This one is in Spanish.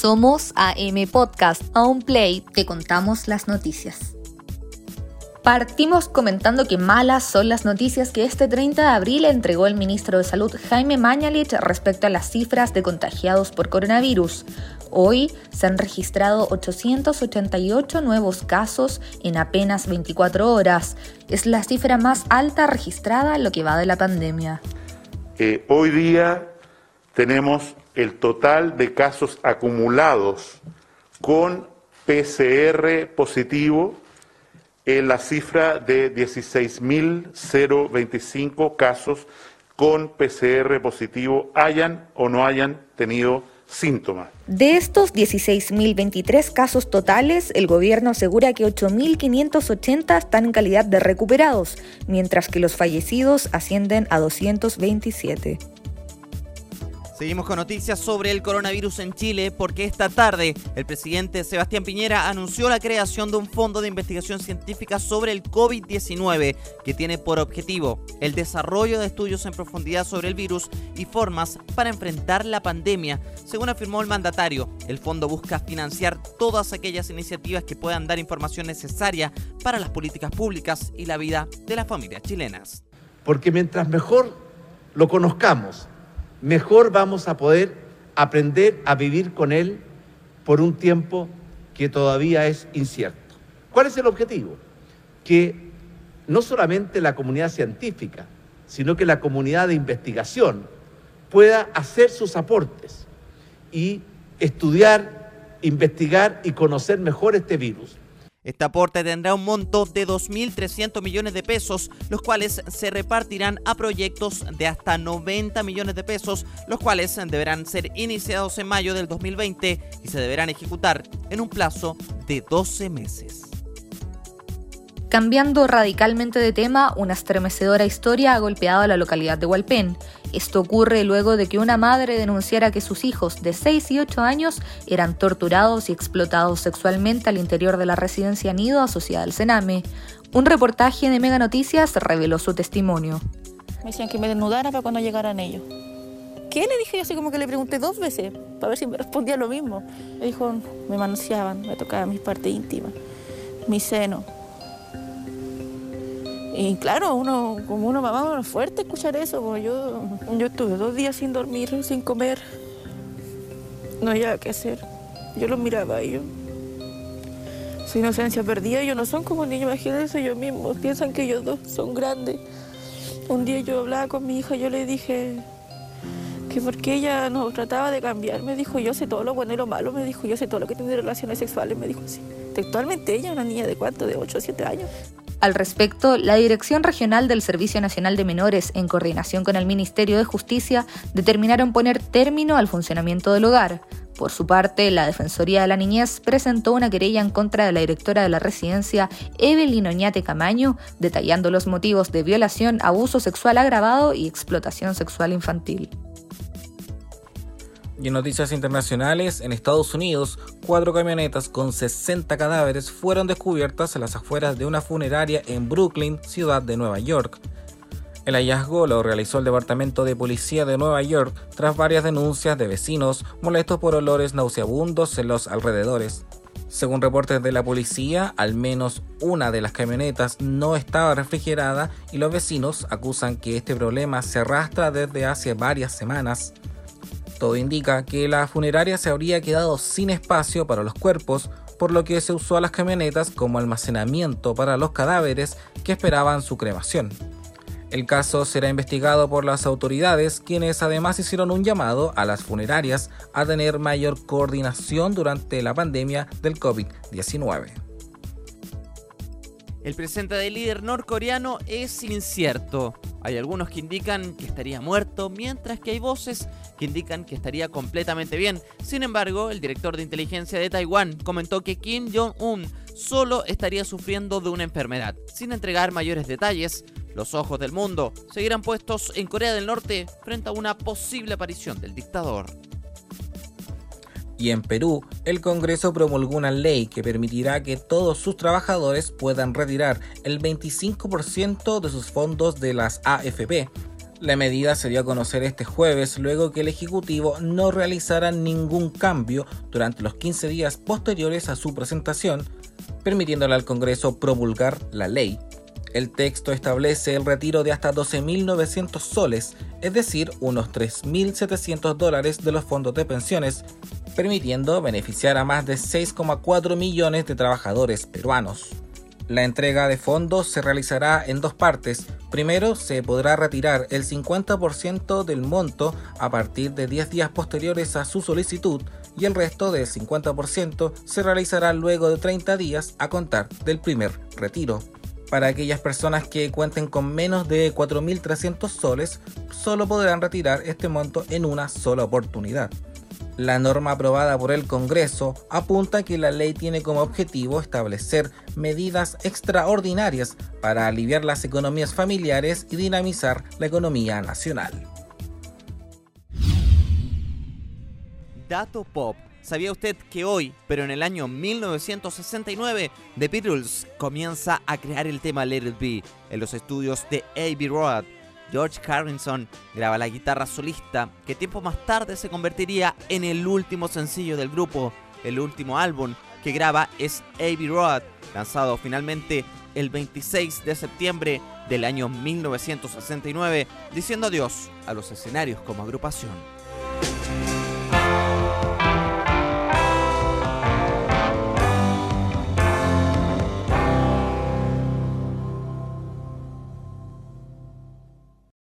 Somos AM Podcast. Un play te contamos las noticias. Partimos comentando que malas son las noticias que este 30 de abril entregó el ministro de Salud Jaime Mañalich respecto a las cifras de contagiados por coronavirus. Hoy se han registrado 888 nuevos casos en apenas 24 horas. Es la cifra más alta registrada en lo que va de la pandemia. Eh, hoy día tenemos el total de casos acumulados con PCR positivo en la cifra de 16.025 casos con PCR positivo, hayan o no hayan tenido síntomas. De estos 16.023 casos totales, el gobierno asegura que 8.580 están en calidad de recuperados, mientras que los fallecidos ascienden a 227. Seguimos con noticias sobre el coronavirus en Chile porque esta tarde el presidente Sebastián Piñera anunció la creación de un fondo de investigación científica sobre el COVID-19 que tiene por objetivo el desarrollo de estudios en profundidad sobre el virus y formas para enfrentar la pandemia. Según afirmó el mandatario, el fondo busca financiar todas aquellas iniciativas que puedan dar información necesaria para las políticas públicas y la vida de las familias chilenas. Porque mientras mejor lo conozcamos, mejor vamos a poder aprender a vivir con él por un tiempo que todavía es incierto. ¿Cuál es el objetivo? Que no solamente la comunidad científica, sino que la comunidad de investigación pueda hacer sus aportes y estudiar, investigar y conocer mejor este virus este aporte tendrá un monto de 2.300 millones de pesos, los cuales se repartirán a proyectos de hasta 90 millones de pesos, los cuales deberán ser iniciados en mayo del 2020 y se deberán ejecutar en un plazo de 12 meses. Cambiando radicalmente de tema, una estremecedora historia ha golpeado a la localidad de Hualpén. Esto ocurre luego de que una madre denunciara que sus hijos de 6 y 8 años eran torturados y explotados sexualmente al interior de la residencia Nido asociada al Sename. Un reportaje de Mega Noticias reveló su testimonio. Me decían que me desnudara para cuando llegaran ellos. ¿Qué le dije? Yo así como que le pregunté dos veces para ver si me respondía lo mismo. Me dijo, me manoseaban, me tocaban mis partes íntimas, mi seno y claro, uno, como una mamá fuerte escuchar eso, porque yo, yo estuve dos días sin dormir, sin comer. No había qué hacer. Yo los miraba y yo. Su inocencia perdida, ellos no son como niños, imagínense ellos mismos, piensan que ellos dos son grandes. Un día yo hablaba con mi hija, yo le dije que porque ella nos trataba de cambiar, me dijo, yo sé todo lo bueno y lo malo, me dijo, yo sé todo lo que tiene relaciones sexuales, me dijo así. Textualmente ella, una niña de cuánto, de 8 o 7 años. Al respecto, la Dirección Regional del Servicio Nacional de Menores, en coordinación con el Ministerio de Justicia, determinaron poner término al funcionamiento del hogar. Por su parte, la Defensoría de la Niñez presentó una querella en contra de la directora de la residencia, Evelyn Oñate Camaño, detallando los motivos de violación, abuso sexual agravado y explotación sexual infantil. Y en noticias internacionales, en Estados Unidos, cuatro camionetas con 60 cadáveres fueron descubiertas en las afueras de una funeraria en Brooklyn, ciudad de Nueva York. El hallazgo lo realizó el Departamento de Policía de Nueva York tras varias denuncias de vecinos molestos por olores nauseabundos en los alrededores. Según reportes de la policía, al menos una de las camionetas no estaba refrigerada y los vecinos acusan que este problema se arrastra desde hace varias semanas. Todo indica que la funeraria se habría quedado sin espacio para los cuerpos, por lo que se usó a las camionetas como almacenamiento para los cadáveres que esperaban su cremación. El caso será investigado por las autoridades, quienes además hicieron un llamado a las funerarias a tener mayor coordinación durante la pandemia del COVID-19. El presente del líder norcoreano es incierto. Hay algunos que indican que estaría muerto, mientras que hay voces que indican que estaría completamente bien. Sin embargo, el director de inteligencia de Taiwán comentó que Kim Jong-un solo estaría sufriendo de una enfermedad. Sin entregar mayores detalles, los ojos del mundo seguirán puestos en Corea del Norte frente a una posible aparición del dictador. Y en Perú, el Congreso promulgó una ley que permitirá que todos sus trabajadores puedan retirar el 25% de sus fondos de las AFP. La medida se dio a conocer este jueves luego que el Ejecutivo no realizara ningún cambio durante los 15 días posteriores a su presentación, permitiéndole al Congreso promulgar la ley. El texto establece el retiro de hasta 12.900 soles, es decir, unos 3.700 dólares de los fondos de pensiones, permitiendo beneficiar a más de 6,4 millones de trabajadores peruanos. La entrega de fondos se realizará en dos partes. Primero, se podrá retirar el 50% del monto a partir de 10 días posteriores a su solicitud y el resto del 50% se realizará luego de 30 días a contar del primer retiro. Para aquellas personas que cuenten con menos de 4.300 soles, solo podrán retirar este monto en una sola oportunidad. La norma aprobada por el Congreso apunta que la ley tiene como objetivo establecer medidas extraordinarias para aliviar las economías familiares y dinamizar la economía nacional. Dato Pop. ¿Sabía usted que hoy, pero en el año 1969, The Beatles comienza a crear el tema Let It Be en los estudios de Abbey Road? George Harrison graba la guitarra solista, que tiempo más tarde se convertiría en el último sencillo del grupo. El último álbum que graba es Abbey Road, lanzado finalmente el 26 de septiembre del año 1969, diciendo adiós a los escenarios como agrupación.